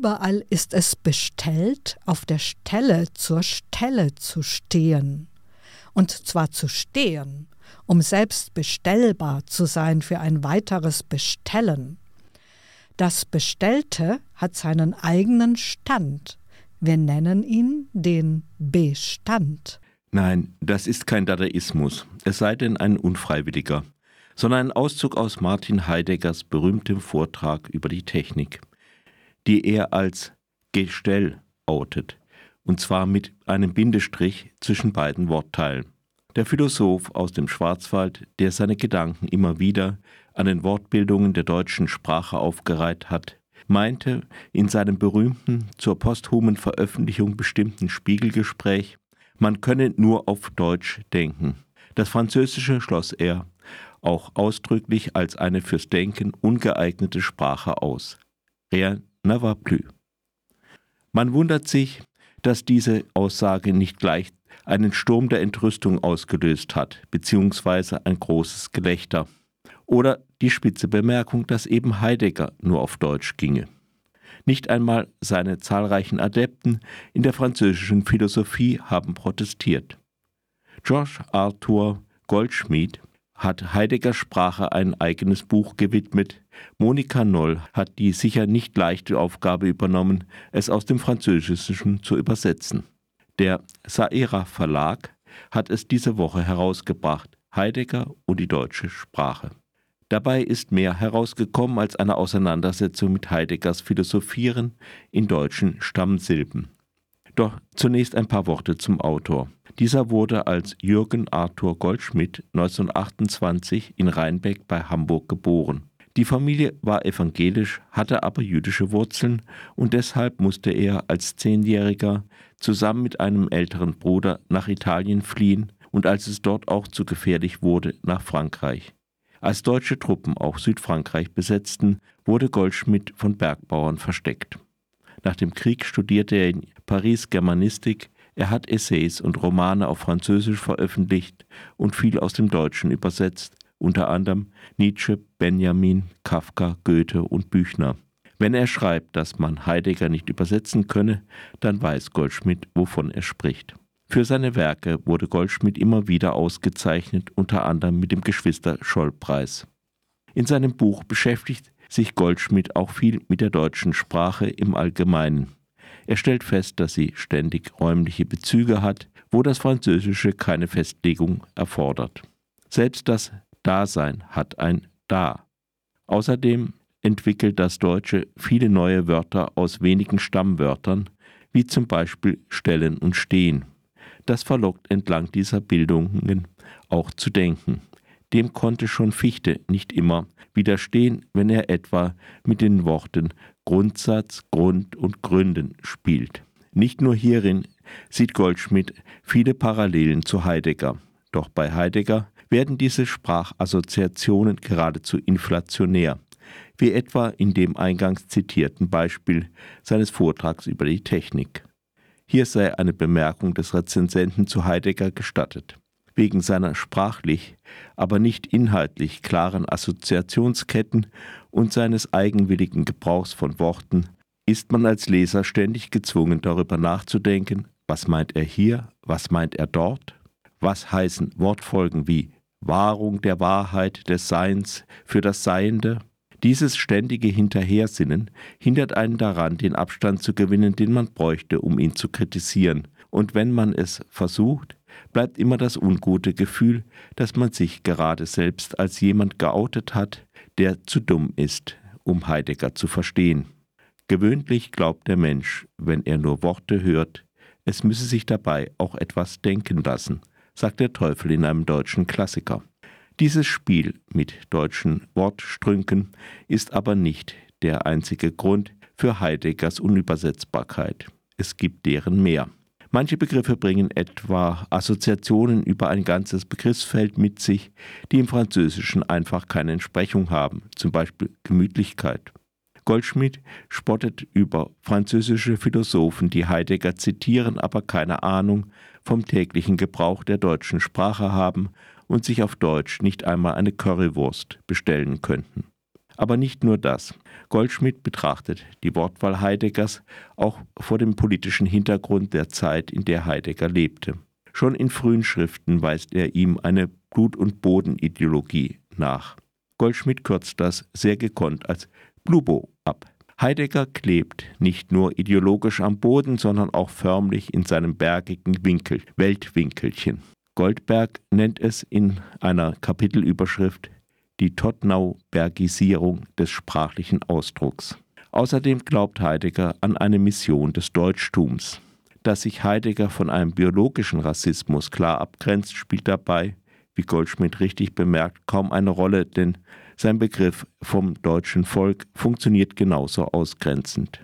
Überall ist es bestellt, auf der Stelle zur Stelle zu stehen. Und zwar zu stehen, um selbst bestellbar zu sein für ein weiteres Bestellen. Das Bestellte hat seinen eigenen Stand. Wir nennen ihn den Bestand. Nein, das ist kein Dadaismus, es sei denn ein unfreiwilliger, sondern ein Auszug aus Martin Heideggers berühmtem Vortrag über die Technik, die er als Gestell outet, und zwar mit einem Bindestrich zwischen beiden Wortteilen. Der Philosoph aus dem Schwarzwald, der seine Gedanken immer wieder an den Wortbildungen der deutschen Sprache aufgereiht hat, meinte in seinem berühmten zur posthumen Veröffentlichung bestimmten Spiegelgespräch, man könne nur auf Deutsch denken. Das Französische schloss er auch ausdrücklich als eine fürs Denken ungeeignete Sprache aus. Rien va plus. Man wundert sich, dass diese Aussage nicht gleich einen Sturm der Entrüstung ausgelöst hat, beziehungsweise ein großes Gelächter. Oder die spitze Bemerkung, dass eben Heidegger nur auf Deutsch ginge. Nicht einmal seine zahlreichen Adepten in der französischen Philosophie haben protestiert. George Arthur Goldschmidt hat Heideggers Sprache ein eigenes Buch gewidmet. Monika Noll hat die sicher nicht leichte Aufgabe übernommen, es aus dem Französischen zu übersetzen. Der Saera Verlag hat es diese Woche herausgebracht, Heidegger und die deutsche Sprache. Dabei ist mehr herausgekommen als eine Auseinandersetzung mit Heideggers Philosophieren in deutschen Stammsilben. Doch zunächst ein paar Worte zum Autor. Dieser wurde als Jürgen Arthur Goldschmidt 1928 in Rheinbeck bei Hamburg geboren. Die Familie war evangelisch, hatte aber jüdische Wurzeln und deshalb musste er als Zehnjähriger zusammen mit einem älteren Bruder nach Italien fliehen und als es dort auch zu gefährlich wurde, nach Frankreich. Als deutsche Truppen auch Südfrankreich besetzten, wurde Goldschmidt von Bergbauern versteckt. Nach dem Krieg studierte er in Paris Germanistik, er hat Essays und Romane auf Französisch veröffentlicht und viel aus dem Deutschen übersetzt, unter anderem Nietzsche, Benjamin, Kafka, Goethe und Büchner. Wenn er schreibt, dass man Heidegger nicht übersetzen könne, dann weiß Goldschmidt, wovon er spricht. Für seine Werke wurde Goldschmidt immer wieder ausgezeichnet, unter anderem mit dem Geschwister-Scholl-Preis. In seinem Buch beschäftigt sich Goldschmidt auch viel mit der deutschen Sprache im Allgemeinen. Er stellt fest, dass sie ständig räumliche Bezüge hat, wo das Französische keine Festlegung erfordert. Selbst das Dasein hat ein Da. Außerdem entwickelt das Deutsche viele neue Wörter aus wenigen Stammwörtern, wie zum Beispiel stellen und stehen. Das verlockt entlang dieser Bildungen auch zu denken. Dem konnte schon Fichte nicht immer widerstehen, wenn er etwa mit den Worten Grundsatz, Grund und Gründen spielt. Nicht nur hierin sieht Goldschmidt viele Parallelen zu Heidegger. Doch bei Heidegger werden diese Sprachassoziationen geradezu inflationär, wie etwa in dem eingangs zitierten Beispiel seines Vortrags über die Technik. Hier sei eine Bemerkung des Rezensenten zu Heidegger gestattet. Wegen seiner sprachlich, aber nicht inhaltlich klaren Assoziationsketten und seines eigenwilligen Gebrauchs von Worten ist man als Leser ständig gezwungen, darüber nachzudenken, was meint er hier, was meint er dort, was heißen Wortfolgen wie Wahrung der Wahrheit des Seins für das Seiende. Dieses ständige Hinterhersinnen hindert einen daran, den Abstand zu gewinnen, den man bräuchte, um ihn zu kritisieren. Und wenn man es versucht, bleibt immer das ungute Gefühl, dass man sich gerade selbst als jemand geoutet hat, der zu dumm ist, um Heidegger zu verstehen. Gewöhnlich glaubt der Mensch, wenn er nur Worte hört, es müsse sich dabei auch etwas denken lassen sagt der Teufel in einem deutschen Klassiker. Dieses Spiel mit deutschen Wortstrünken ist aber nicht der einzige Grund für Heideggers Unübersetzbarkeit. Es gibt deren mehr. Manche Begriffe bringen etwa Assoziationen über ein ganzes Begriffsfeld mit sich, die im Französischen einfach keine Entsprechung haben, zum Beispiel Gemütlichkeit. Goldschmidt spottet über französische Philosophen, die Heidegger zitieren, aber keine Ahnung vom täglichen Gebrauch der deutschen Sprache haben und sich auf Deutsch nicht einmal eine Currywurst bestellen könnten. Aber nicht nur das. Goldschmidt betrachtet die Wortwahl Heideggers auch vor dem politischen Hintergrund der Zeit, in der Heidegger lebte. Schon in frühen Schriften weist er ihm eine Blut- und Bodenideologie nach. Goldschmidt kürzt das sehr gekonnt als Blubo ab. Heidegger klebt nicht nur ideologisch am Boden, sondern auch förmlich in seinem bergigen Winkel, Weltwinkelchen. Goldberg nennt es in einer Kapitelüberschrift die Tottenau-Bergisierung des sprachlichen Ausdrucks. Außerdem glaubt Heidegger an eine Mission des Deutschtums. Dass sich Heidegger von einem biologischen Rassismus klar abgrenzt, spielt dabei, wie Goldschmidt richtig bemerkt, kaum eine Rolle, denn sein Begriff vom deutschen Volk funktioniert genauso ausgrenzend.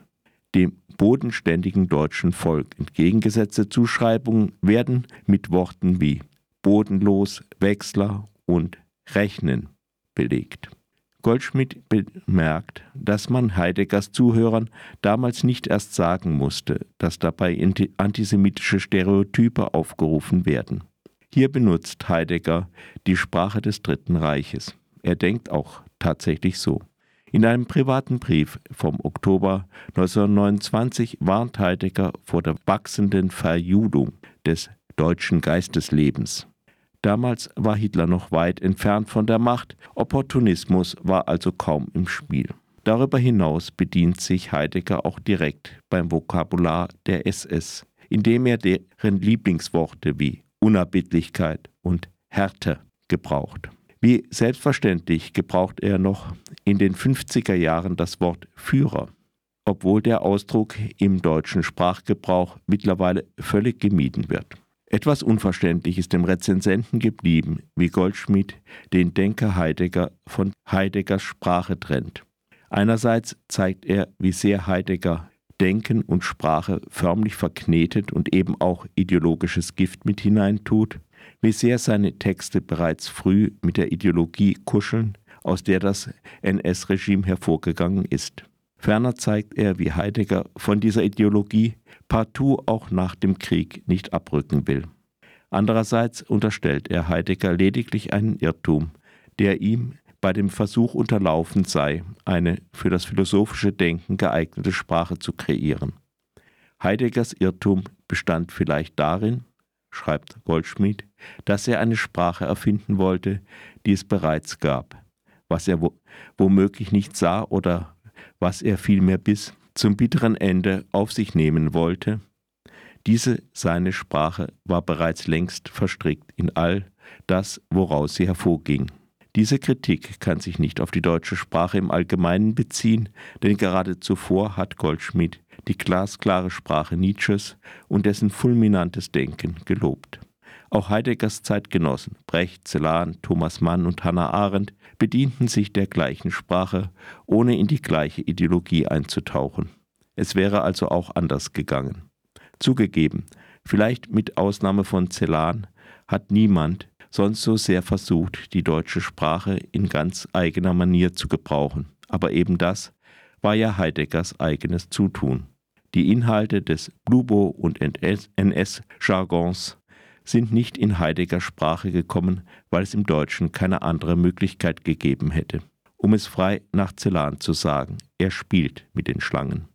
Dem bodenständigen deutschen Volk entgegengesetzte Zuschreibungen werden mit Worten wie bodenlos, Wechsler und Rechnen belegt. Goldschmidt bemerkt, dass man Heideggers Zuhörern damals nicht erst sagen musste, dass dabei antisemitische Stereotype aufgerufen werden. Hier benutzt Heidegger die Sprache des Dritten Reiches. Er denkt auch tatsächlich so. In einem privaten Brief vom Oktober 1929 warnt Heidegger vor der wachsenden Verjudung des deutschen Geisteslebens. Damals war Hitler noch weit entfernt von der Macht, Opportunismus war also kaum im Spiel. Darüber hinaus bedient sich Heidegger auch direkt beim Vokabular der SS, indem er deren Lieblingsworte wie Unerbittlichkeit und Härte gebraucht. Wie selbstverständlich gebraucht er noch in den 50er Jahren das Wort Führer, obwohl der Ausdruck im deutschen Sprachgebrauch mittlerweile völlig gemieden wird. Etwas unverständlich ist dem Rezensenten geblieben, wie Goldschmidt den Denker Heidegger von Heideggers Sprache trennt. Einerseits zeigt er, wie sehr Heidegger Denken und Sprache förmlich verknetet und eben auch ideologisches Gift mit hineintut, wie sehr seine Texte bereits früh mit der Ideologie kuscheln, aus der das NS-Regime hervorgegangen ist. Ferner zeigt er, wie Heidegger von dieser Ideologie partout auch nach dem Krieg nicht abrücken will. Andererseits unterstellt er Heidegger lediglich einen Irrtum, der ihm bei dem Versuch unterlaufen sei, eine für das philosophische Denken geeignete Sprache zu kreieren. Heideggers Irrtum bestand vielleicht darin, schreibt Goldschmidt, dass er eine Sprache erfinden wollte, die es bereits gab, was er womöglich nicht sah oder was er vielmehr bis zum bitteren Ende auf sich nehmen wollte, diese seine Sprache war bereits längst verstrickt in all das, woraus sie hervorging. Diese Kritik kann sich nicht auf die deutsche Sprache im Allgemeinen beziehen, denn gerade zuvor hat Goldschmidt die glasklare Sprache Nietzsches und dessen fulminantes Denken gelobt. Auch Heideggers Zeitgenossen Brecht, Celan, Thomas Mann und Hannah Arendt bedienten sich der gleichen Sprache, ohne in die gleiche Ideologie einzutauchen. Es wäre also auch anders gegangen. Zugegeben, vielleicht mit Ausnahme von Celan hat niemand sonst so sehr versucht, die deutsche Sprache in ganz eigener Manier zu gebrauchen. Aber eben das war ja Heideggers eigenes Zutun. Die Inhalte des Blubo- und NS-Jargons sind nicht in Heideggers Sprache gekommen, weil es im Deutschen keine andere Möglichkeit gegeben hätte. Um es frei nach Celan zu sagen, er spielt mit den Schlangen.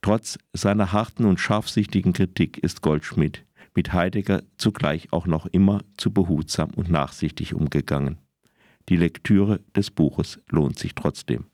Trotz seiner harten und scharfsichtigen Kritik ist Goldschmidt mit Heidegger zugleich auch noch immer zu behutsam und nachsichtig umgegangen. Die Lektüre des Buches lohnt sich trotzdem.